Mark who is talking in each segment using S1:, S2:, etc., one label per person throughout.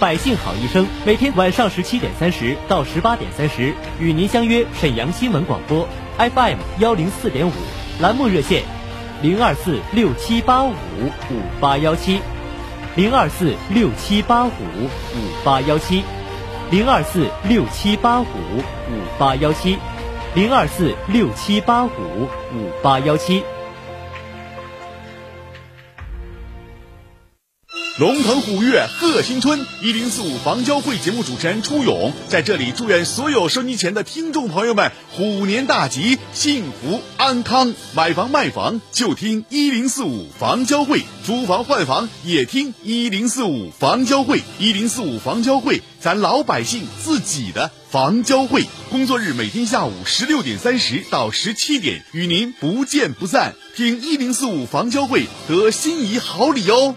S1: 百姓好医生每天晚上十七点三十到十八点三十与您相约沈阳新闻广播 FM 幺零四点五栏目热线零二四六七八五五八幺七零二四六七八五五八幺七零二四六七八五五八幺七零二四六七八五五八幺七。
S2: 龙腾虎跃贺新春，一零四五房交会节目主持人初勇在这里祝愿所有收机前的听众朋友们虎年大吉，幸福安康。买房卖房就听一零四五房交会，租房换房也听一零四五房交会。一零四五房交会，咱老百姓自己的房交会。工作日每天下午十六点三十到十七点，与您不见不散。听一零四五房交会得心仪好礼哦。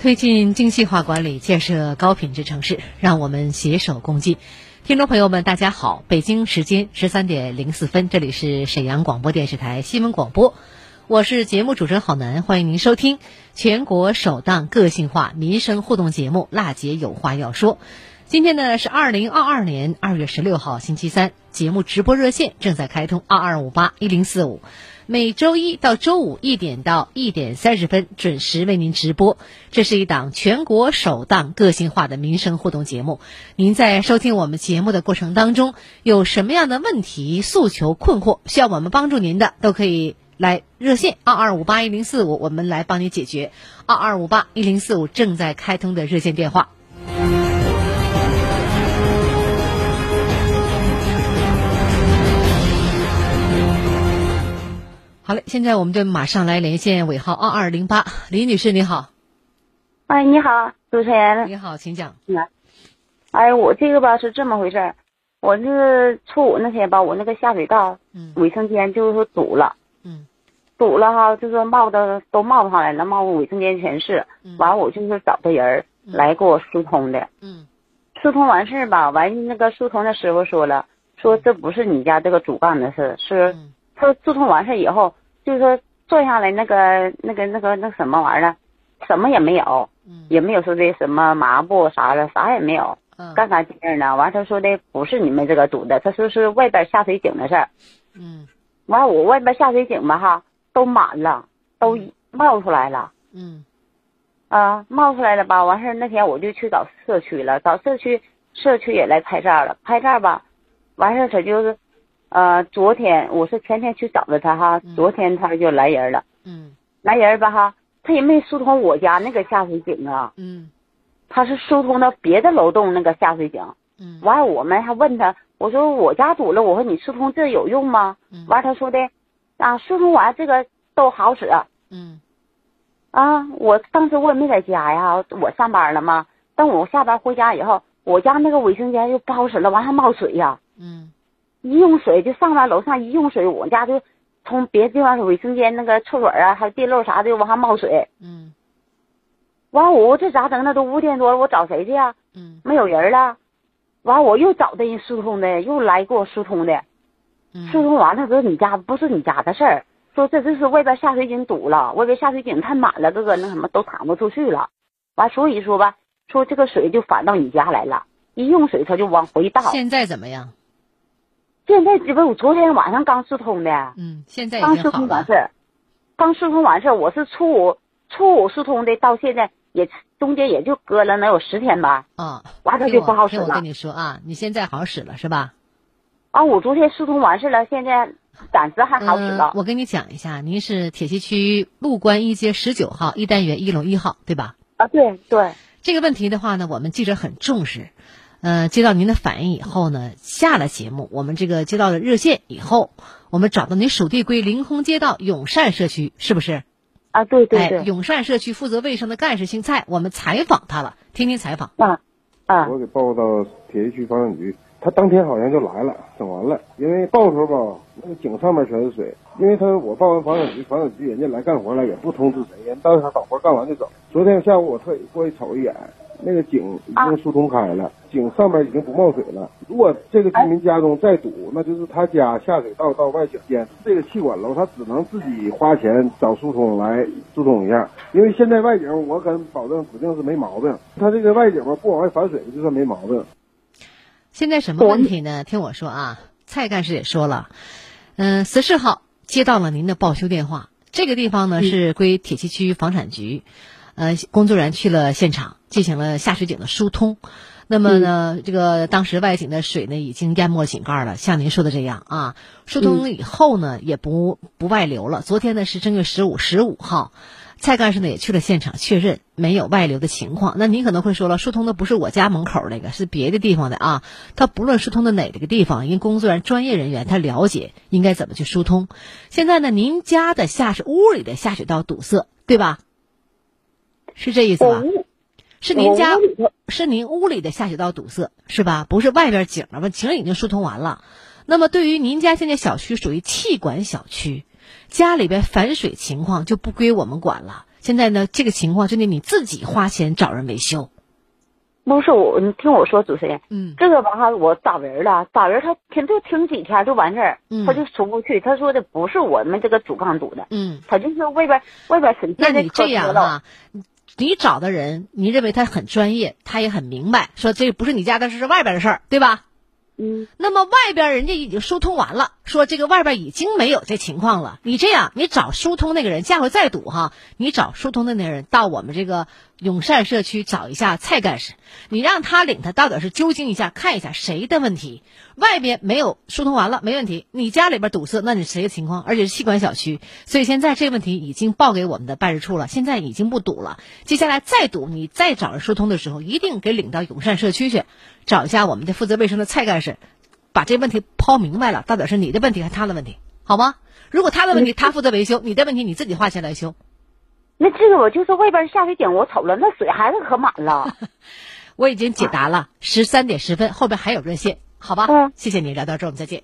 S3: 推进精细化管理，建设高品质城市，让我们携手共进。听众朋友们，大家好，北京时间十三点零四分，这里是沈阳广播电视台新闻广播，我是节目主持人郝楠，欢迎您收听全国首档个性化民生互动节目《辣姐有话要说》。今天呢是二零二二年二月十六号星期三，节目直播热线正在开通二二五八一零四五，每周一到周五一点到一点三十分准时为您直播。这是一档全国首档个性化的民生互动节目。您在收听我们节目的过程当中，有什么样的问题、诉求、困惑需要我们帮助您的，都可以来热线二二五八一零四五，我们来帮你解决。二二五八一零四五正在开通的热线电话。好嘞，现在我们就马上来连线尾号二二零八，李女士你好。
S4: 哎，你好，主持人。
S3: 你好，请讲。
S4: 哎，我这个吧是这么回事儿，我是初五那天吧，我那个下水道，
S3: 嗯。
S4: 卫生间就是说堵了，
S3: 嗯。
S4: 堵了哈，就是冒的都冒上来了，冒卫生间全是。
S3: 嗯。
S4: 完，我就是找的人儿来给我疏通的，
S3: 嗯。
S4: 疏通完事儿吧，完那个疏通的师傅说了，说这不是你家这个主干的事，是
S3: 嗯。
S4: 他疏通完事儿以后，就是说坐下来那个那个那个那什么玩意儿，什么也没有，
S3: 嗯。
S4: 也没有说的什么麻布啥的，啥也没有。
S3: 嗯。
S4: 干干净净的。完，他说的不是你们这个堵的，他说是外边下水井的事儿。
S3: 嗯。
S4: 完，我外边下水井吧哈，都满了，都冒出来了。
S3: 嗯。
S4: 啊，冒出来了吧？完事儿那天我就去找社区了，找社区，社区也来拍照了，拍照吧，完事儿他就是，呃，昨天我是前天去找的他哈，昨天他就来人了，
S3: 嗯
S4: 来人吧哈，他也没疏通我家那个下水井啊，
S3: 嗯
S4: 他是疏通到别的楼栋那个下水井。
S3: 嗯
S4: 完，我们还问他，我说我家堵了，我说你疏通这有用吗？
S3: 嗯
S4: 完，他说的，啊，疏通完这个都好使
S3: 嗯
S4: 啊。我当时我也没在家呀，我上班了嘛。等我下班回家以后，我家那个卫生间又不好使了，完还冒水呀。
S3: 嗯
S4: 一用水就上来楼上一用水，我家就从别的地方卫生间那个厕所啊，还有地漏啥的往上冒水。
S3: 嗯
S4: 完，我这咋整？那都五点多了，我找谁去呀？
S3: 嗯
S4: 没有人了。完，我又找的人疏通的，又来给我疏通的。疏
S3: 嗯
S4: 通完了，说你家不是你家的事儿，说这这是外边下水井堵了，外边下水井太满了，这个那什么都淌不出去了。完，所以说吧，说这个水就反到你家来了，一用水它就往回倒。
S3: 现在怎么样？
S4: 现在这不我昨天晚上刚疏通的，
S3: 嗯，现在
S4: 刚疏。通完事儿，刚疏通完事儿，我是初五初五疏通的，到现在也中间也就隔了能有十天吧。
S3: 啊，
S4: 完它
S3: 听
S4: 就不好使了
S3: 我跟。你说啊，你现在好使了是吧？
S4: 啊，我昨天疏通完事儿了，现在暂时还好使了。
S3: 嗯我跟你讲一下，您是铁西区陆关一街十九号一单元一楼一号，对吧？
S4: 啊，对对，
S3: 这个问题的话呢，我们记者很重视。呃，接到您的反映以后呢，下了节目，我们这个接到了热线以后，我们找到您属地归凌空街道永善社区，是不是？
S4: 啊，对对
S3: 哎，
S4: 对，
S3: 永善社区负责卫生的干事姓蔡，我们采访他了，听听采访。
S4: 啊啊
S5: 我给报到铁西区房产局，他当天好像就来了，整完了。因为报的时候吧，那个井上面全是水，因为他我报完房产局，房产局人家来干活了，也不通知谁，人当场把活干完就走。昨天下午我特意过去瞅一眼，那个井已经疏通开了，井上面已经不冒水了。如果这个居民家中再堵，那就是他家下水道到外井间这个气管楼，他只能自己花钱找疏通来疏通一下。因为现在外井我敢保证指定是没毛病，他这个外井吧不往外反水就算没毛病。
S3: 现在什么问题呢？听我说啊，蔡干事也说了，嗯、十四号接到了您的报修电话，这个地方呢是归铁西区房产局，呃，工作人员去了现场，进行了下水井的疏通。那么呢，这个当时外井的水呢已经淹没井盖了，像您说的这样啊，疏通了以后呢也不不外流了。昨天呢是正月十五，十五号。蔡干事呢也去了现场确认没有外流的情况。那您可能会说了，疏通的不是我家门口那个，是别的地方的啊。他不论疏通的哪个地方，因为工作人员、专业人员他了解应该怎么去疏通。现在呢，您家的下水屋里的下水道堵塞，对吧？是这意思吧？是您家是您屋里的下水道堵塞是吧？不是外边井了吧？井已经疏通完了。那么对于您家现在小区属于气管小区，家里边反水情况就不归我们管了。现在呢，这个情况就得你自己花钱找人维修。
S4: 不是我，你听我说，主持人，
S3: 嗯
S4: 这个吧哈，我找人了，找人他停就停几天就完事儿，
S3: 嗯
S4: 他就出不去。他说的不是我们这个主干堵的，
S3: 嗯，
S4: 他就是外边外边水
S3: 那你这。样啊，你找的人，你认为他很专业，他也很明白，说这不是你家的事，是外边的事儿，对吧？
S4: 嗯，
S3: 那么外边人家已经疏通完了，说这个外边已经没有这情况了。你这样，你找疏通那个人，下回再堵哈，你找疏通的那个人到我们这个永善社区找一下蔡干事，你让他领他到底是究竟一下，看一下谁的问题。外边没有疏通完了，没问题。你家里边堵塞，那你谁的情况？而且是气管小区，所以现在这个问题已经报给我们的办事处了，现在已经不堵了。接下来再堵，你再找人疏通的时候，一定给领到永善社区去，找一下我们的负责卫生的蔡干事，把这问题抛明白了，到底是你的问题还是他的问题，好吗？如果他的问题他负责维修，你的问题你自己花钱来修。
S4: 那这个我就是外边下水井，我瞅了，那水还是可满了。
S3: 我已经解答了，十三点十分后边还有热线，好吧？
S4: 嗯
S3: 谢谢你，聊到这儿我们再见。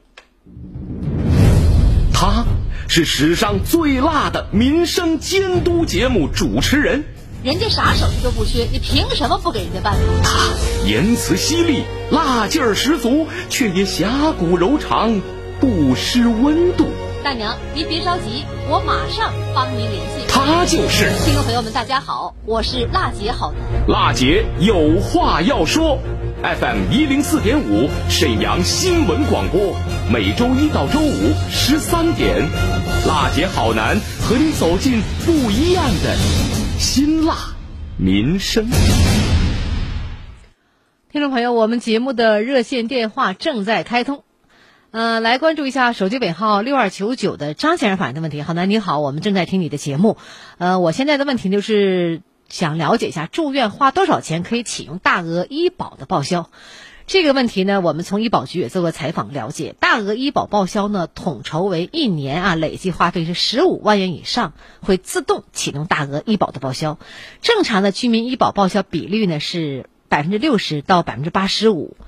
S6: 他是史上最辣的民生监督节目主持人，
S7: 人家啥手续都不缺，你凭什么不给人家办？
S6: 他言辞犀利，辣劲儿十足，却也侠骨柔肠，不失温度。
S7: 大娘，您别着急，我马上帮您联系。
S6: 他就是
S7: 听众朋友们，大家好，我是辣姐好男。
S6: 辣姐有话要说，FM 一零四点五沈阳新闻广播，每周一到周五十三点，辣姐好男和你走进不一样的辛辣民生。
S3: 听众朋友，我们节目的热线电话正在开通，呃，来关注一下手机尾号六二九九的张先生反映的问题。好男你好，我们正在听你的节目，呃，我现在的问题就是想了解一下住院花多少钱可以启用大额医保的报销。这个问题呢，我们从医保局也做过采访了解，大额医保报销呢，统筹为一年啊，累计花费是十五万元以上，会自动启动大额医保的报销。正常的居民医保报销比率呢是百分之六十到百分之八十五，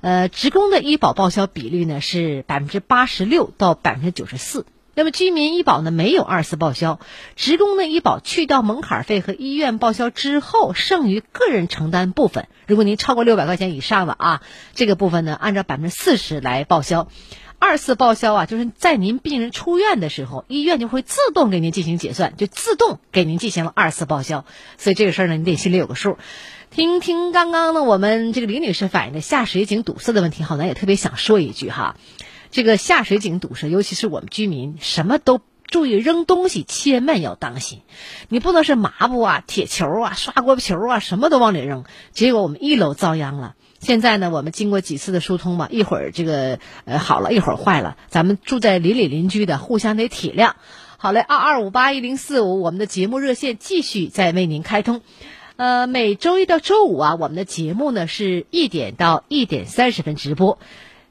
S3: 呃，职工的医保报销比率呢是百分之八十六到百分之九十四。那么居民医保呢没有二次报销，职工的医保去掉门槛费和医院报销之后，剩余个人承担部分，如果您超过六百块钱以上的啊，这个部分呢按照百分之四十来报销。二次报销啊，就是在您病人出院的时候，医院就会自动给您进行结算，就自动给您进行了二次报销。所以这个事儿呢，你得心里有个数。听听刚刚呢，我们这个李女士反映的下水井堵塞的问题，好咱也特别想说一句哈，这个下水井堵塞，尤其是我们居民，什么都注意扔东西，千万要当心。你不能是抹布啊、铁球啊、刷锅球啊，什么都往里扔，结果我们一楼遭殃了。现在呢，我们经过几次的疏通吧，一会儿这个呃好了，一会儿坏了，咱们住在邻里邻居的，互相得体谅。好嘞，二二五八一零四五，我们的节目热线继续在为您开通。呃，每周一到周五啊，我们的节目呢是一点到一点三十分直播。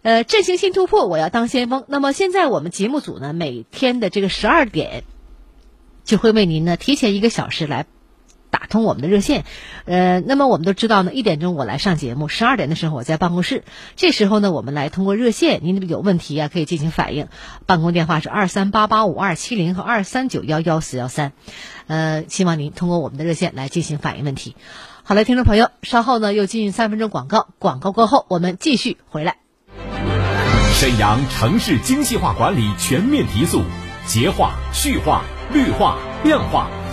S3: 呃，振兴新突破，我要当先锋。那么现在我们节目组呢，每天的这个十二点，就会为您呢提前一个小时来打通我们的热线。呃，那么我们都知道呢，一点钟我来上节目，十二点的时候我在办公室。这时候呢，我们来通过热线，您那边有问题啊可以进行反映。办公电话是二三八八五二七零和二三九幺幺四幺三。呃，希望您通过我们的热线来进行反映问题。好了，听众朋友，稍后呢又进三分钟广告，广告过后我们继续回来。
S8: 沈阳城市精细化管理全面提速，洁化、序化、绿化、亮化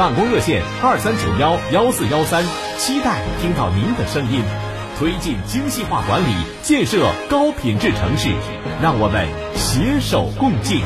S8: 办公热线二三九幺幺四幺三，期待听到您的声音。推进精细化管理，建设高品质城市，让我们携手共进。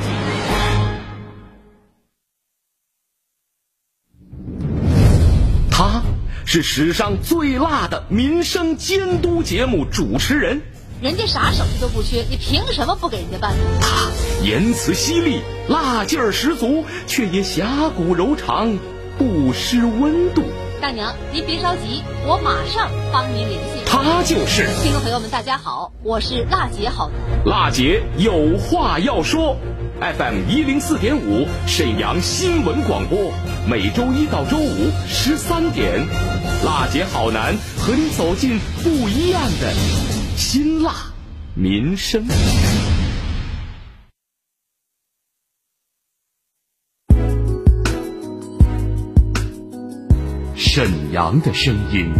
S6: 他是史上最辣的民生监督节目主持人，
S7: 人家啥手续都不缺，你凭什么不给人家办？
S6: 他言辞犀利，辣劲儿十足，却也侠骨柔肠，不失温度。
S7: 大娘，您别着急，我马上帮您联系。
S6: 他就是
S7: 听众朋友们，大家好，我是辣姐好男。
S6: 辣姐有话要说，FM 一零四点五沈阳新闻广播，每周一到周五十三点，辣姐好男和你走进不一样的辛辣民生。阳的声音，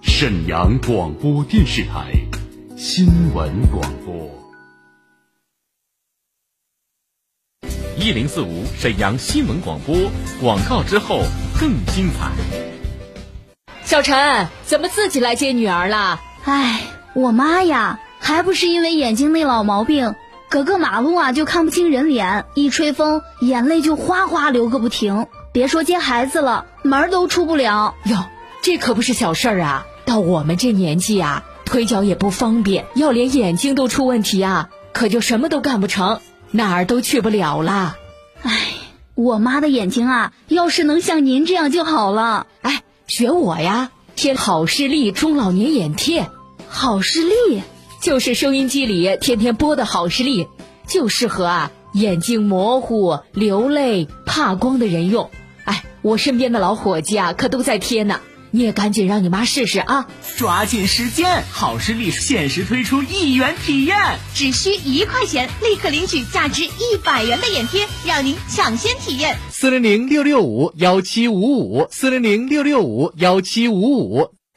S6: 沈阳广播电视台新闻广播。一零四五沈阳新闻广播广告之后更精彩。
S9: 小陈，怎么自己来接女儿了？
S10: 唉，我妈呀，还不是因为眼睛那老毛病，隔个马路啊就看不清人脸，一吹风眼泪就哗哗流个不停。别说接孩子了，门儿都出不了。
S9: 哟，这可不是小事儿啊！到我们这年纪啊，腿脚也不方便，要连眼睛都出问题啊，可就什么都干不成，哪儿都去不了了。
S10: 唉，我妈的眼睛啊，要是能像您这样就好了。
S9: 哎，学我呀，贴好视力中老年眼贴。
S10: 好视力
S9: 就是收音机里天天播的好视力，就适合啊眼睛模糊、流泪、怕光的人用。哎，我身边的老伙计啊，可都在贴呢。你也赶紧让你妈试试啊！
S11: 抓紧时间，好视力限时推出一元体验，
S12: 只需一块钱，立刻领取价值一百元的眼贴，让您抢先体验。
S13: 四零零六六五幺七五五，四零零六六五幺七五五。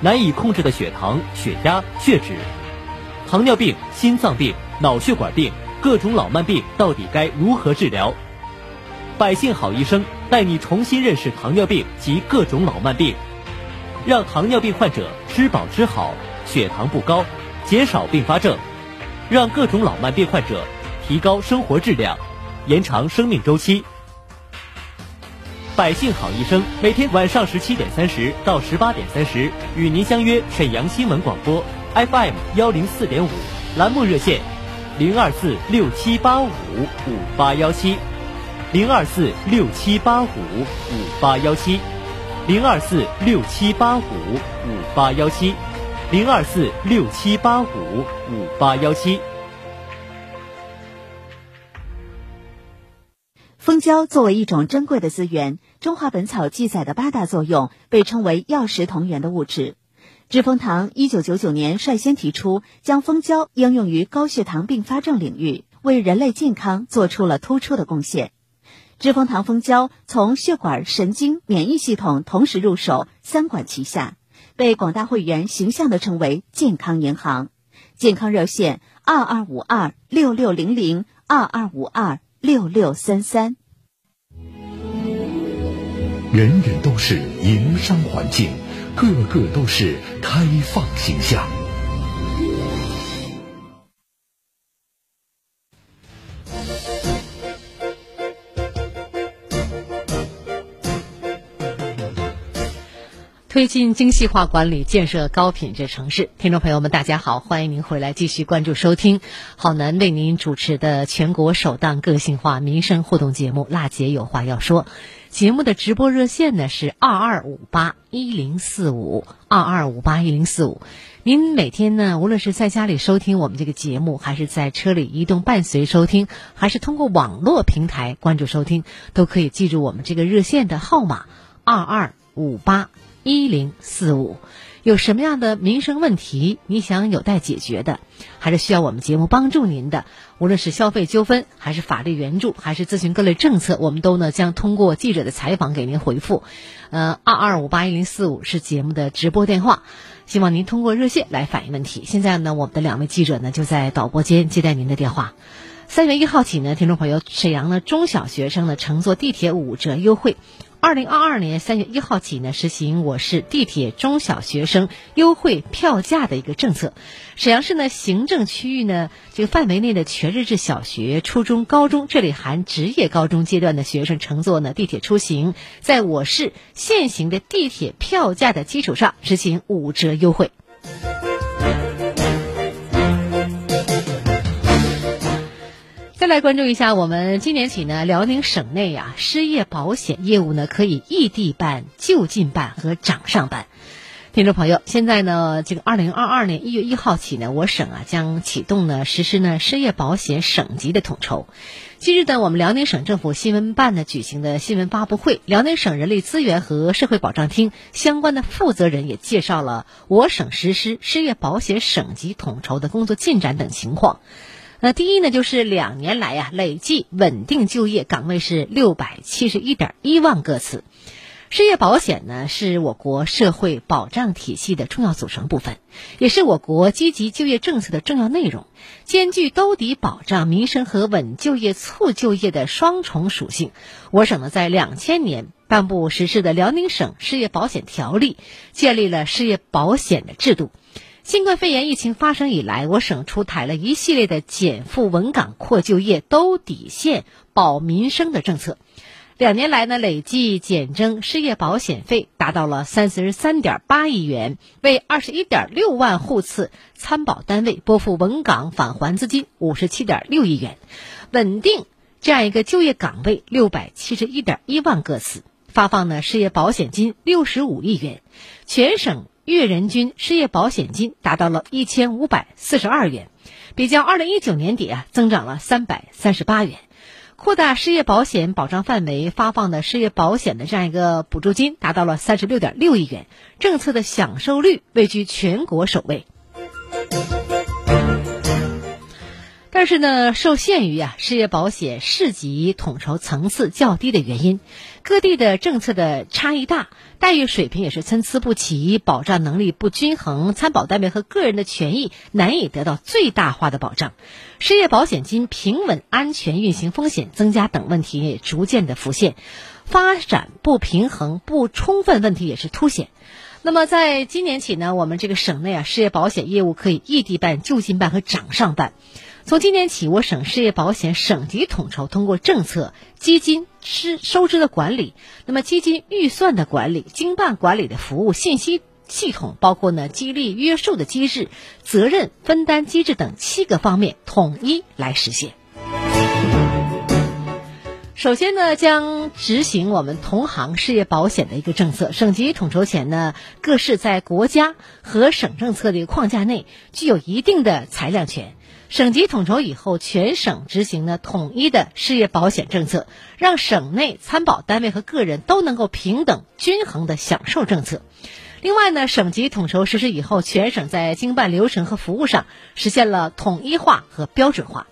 S1: 难以控制的血糖、血压、血脂，糖尿病、心脏病、脑血管病，各种老慢病到底该如何治疗？百姓好医生带你重新认识糖尿病及各种老慢病，让糖尿病患者吃饱吃好，血糖不高，减少并发症，让各种老慢病患者提高生活质量，延长生命周期。百姓好医生每天晚上十七点三十到十八点三十与您相约沈阳新闻广播 FM 幺零四点五栏目热线零二四六七八五五八幺七零二四六七八五五八幺七零二四六七八五五八幺七零二四六七八五五八幺七。
S14: 蜂胶作为一种珍贵的资源，《中华本草》记载的八大作用被称为药食同源的物质。知蜂堂一九九九年率先提出将蜂胶应用于高血糖并发症领域，为人类健康做出了突出的贡献。知蜂堂蜂胶从血管、神经、免疫系统同时入手，三管齐下，被广大会员形象地称为“健康银行”。健康热线：二二五二六六零零二二五二。六六三三，
S8: 人人都是营商环境，个个都是开放形象。
S3: 推进精细化管理，建设高品质城市。听众朋友们，大家好，欢迎您回来继续关注收听郝楠为您主持的全国首档个性化民生互动节目《辣姐有话要说》。节目的直播热线呢是二二五八一零四五二二五八一零四五。您每天呢，无论是在家里收听我们这个节目，还是在车里移动伴随收听，还是通过网络平台关注收听，都可以记住我们这个热线的号码二二五八。一零四五，有什么样的民生问题你想有待解决的，还是需要我们节目帮助您的？无论是消费纠纷，还是法律援助，还是咨询各类政策，我们都呢将通过记者的采访给您回复。呃，二二五八一零四五是节目的直播电话，希望您通过热线来反映问题。现在呢，我们的两位记者呢就在导播间接待您的电话。三月一号起呢，听众朋友，沈阳的中小学生呢乘坐地铁五折优惠。二零二二年三月一号起呢，实行我市地铁中小学生优惠票价的一个政策。沈阳市呢，行政区域呢这个范围内的全日制小学、初中、高中，这里含职业高中阶段的学生乘坐呢地铁出行，在我市现行的地铁票价的基础上实行五折优惠。再来关注一下，我们今年起呢，辽宁省内呀，失业保险业务呢可以异地办、就近办和掌上办。听众朋友，现在呢，这个二零二二年一月一号起呢，我省啊将启动呢实施呢失业保险省级的统筹。今日呢，我们辽宁省政府新闻办呢举行的新闻发布会，辽宁省人力资源和社会保障厅相关的负责人也介绍了我省实施失业保险省级统筹的工作进展等情况。那第一呢，就是两年来呀，累计稳定就业岗位是六百七十一点一万个次。失业保险呢，是我国社会保障体系的重要组成部分，也是我国积极就业政策的重要内容，兼具兜底保障民生和稳就业促就业的双重属性。我省呢，在两千年颁布实施的《辽宁省失业保险条例》，建立了失业保险的制度。新冠肺炎疫情发生以来，我省出台了一系列的减负稳岗、扩就业、兜底线、保民生的政策。两年来呢，累计减征失业保险费达到了三十三点八亿元，为二十一点六万户次参保单位拨付稳岗返还资金五十七点六亿元，稳定这样一个就业岗位六百七十一点一万个次，发放呢失业保险金六十五亿元，全省。月人均失业保险金达到了一千五百四十二元，比较二零一九年底啊，增长了三百三十八元。扩大失业保险保障范围，发放的失业保险的这样一个补助金达到了三十六点六亿元，政策的享受率位居全国首位。但是呢，受限于啊失业保险市级统筹层次较低的原因，各地的政策的差异大，待遇水平也是参差不齐，保障能力不均衡，参保单位和个人的权益难以得到最大化的保障，失业保险金平稳安全运行风险增加等问题也逐渐的浮现，发展不平衡不充分问题也是凸显。那么，在今年起呢，我们这个省内啊失业保险业务可以异地办、就近办和掌上办。从今年起，我省失业保险省级统筹通过政策、基金支收支的管理，那么基金预算的管理、经办管理的服务信息系统，包括呢激励约束的机制、责任分担机制等七个方面统一来实现。首先呢，将执行我们同行失业保险的一个政策。省级统筹前呢，各市在国家和省政策的一个框架内，具有一定的裁量权。省级统筹以后，全省执行呢统一的失业保险政策，让省内参保单位和个人都能够平等均衡的享受政策。另外呢，省级统筹实施以后，全省在经办流程和服务上实现了统一化和标准化，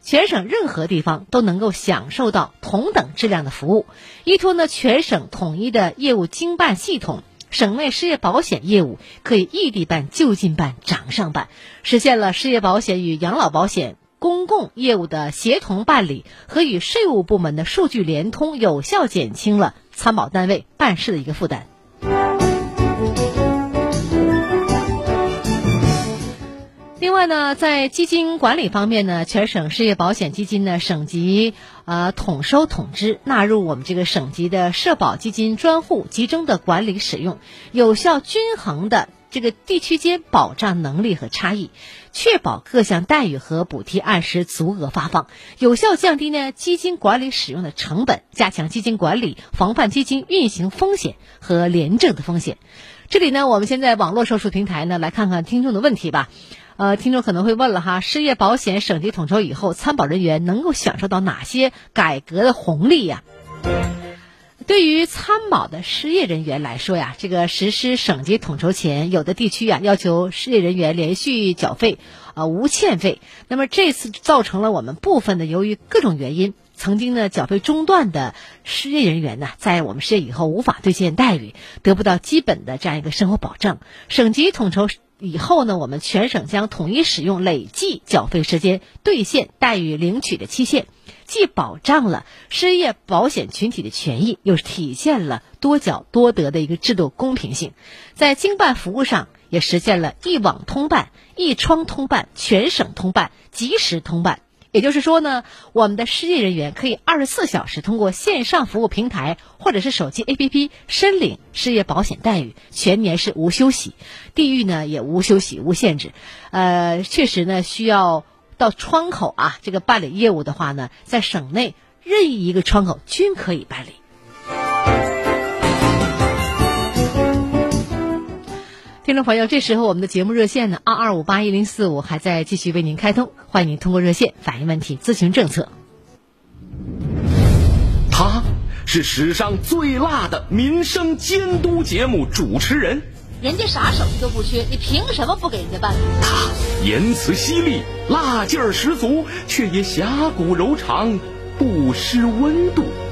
S3: 全省任何地方都能够享受到同等质量的服务。依托呢全省统一的业务经办系统。省内失业保险业务可以异地办、就近办、掌上办，实现了失业保险与养老保险公共业务的协同办理和与税务部门的数据联通，有效减轻了参保单位办事的一个负担。另外呢，在基金管理方面呢，全省失业保险基金呢省级呃统收统支，纳入我们这个省级的社保基金专户，集中的管理使用，有效均衡的这个地区间保障能力和差异，确保各项待遇和补贴按时足额发放，有效降低呢基金管理使用的成本，加强基金管理，防范基金运行风险和廉政的风险。这里呢，我们现在网络售书平台呢，来看看听众的问题吧。呃，听众可能会问了哈，失业保险省级统筹以后，参保人员能够享受到哪些改革的红利呀？对于参保的失业人员来说呀，这个实施省级统筹前，有的地区啊要求失业人员连续缴费，啊无欠费。那么这次造成了我们部分的由于各种原因，曾经呢缴费中断的失业人员呢，在我们失业以后无法兑现待遇，得不到基本的这样一个生活保障。省级统筹。以后呢，我们全省将统一使用累计缴费时间兑现待遇领取的期限，既保障了失业保险群体的权益，又体现了多缴多得的一个制度公平性，在经办服务上也实现了一网通办、一窗通办、全省通办、及时通办。也就是说呢，我们的失业人员可以二十四小时通过线上服务平台或者是手机 APP 申领失业保险待遇，全年是无休息，地域呢也无休息无限制。呃，确实呢，需要到窗口啊这个办理业务的话呢，在省内任意一个窗口均可以办理。听众朋友，这时候我们的节目热线呢，二二五八一零四五还在继续为您开通，欢迎您通过热线反映问题、咨询政策。
S6: 他是史上最辣的民生监督节目主持人，
S15: 人家啥手艺都不缺，你凭什么不给人家办？
S6: 他言辞犀利，辣劲儿十足，却也侠骨柔肠，不失温度。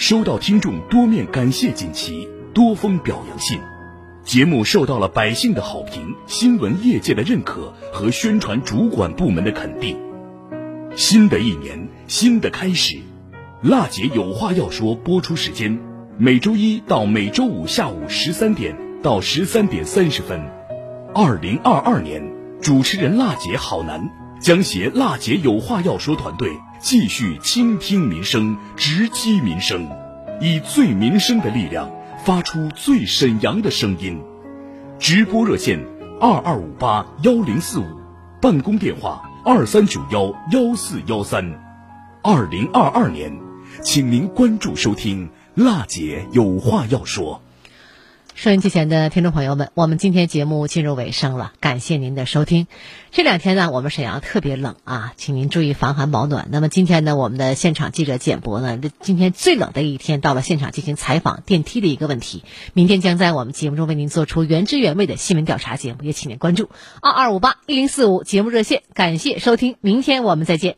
S8: 收到听众多面感谢锦旗、多封表扬信，节目受到了百姓的好评、新闻业界的认可和宣传主管部门的肯定。新的一年，新的开始，辣姐有话要说。播出时间：每周一到每周五下午十三点到十三点三十分。二零二二年，主持人辣姐好男将携辣姐有话要说团队。继续倾听民生，直击民生，以最民生的力量发出最沈阳的声音。直播热线：二二五八幺零四五，办公电话：二三九幺幺四幺三。二零二二年，请您关注收听，辣姐有话要说。
S3: 收音机前的听众朋友们，我们今天节目进入尾声了，感谢您的收听。这两天呢，我们沈阳特别冷啊，请您注意防寒保暖。那么今天呢，我们的现场记者简博呢，今天最冷的一天到了现场进行采访电梯的一个问题。明天将在我们节目中为您做出原汁原味的新闻调查节目，也请您关注二二五八一零四五节目热线。感谢收听，明天我们再见。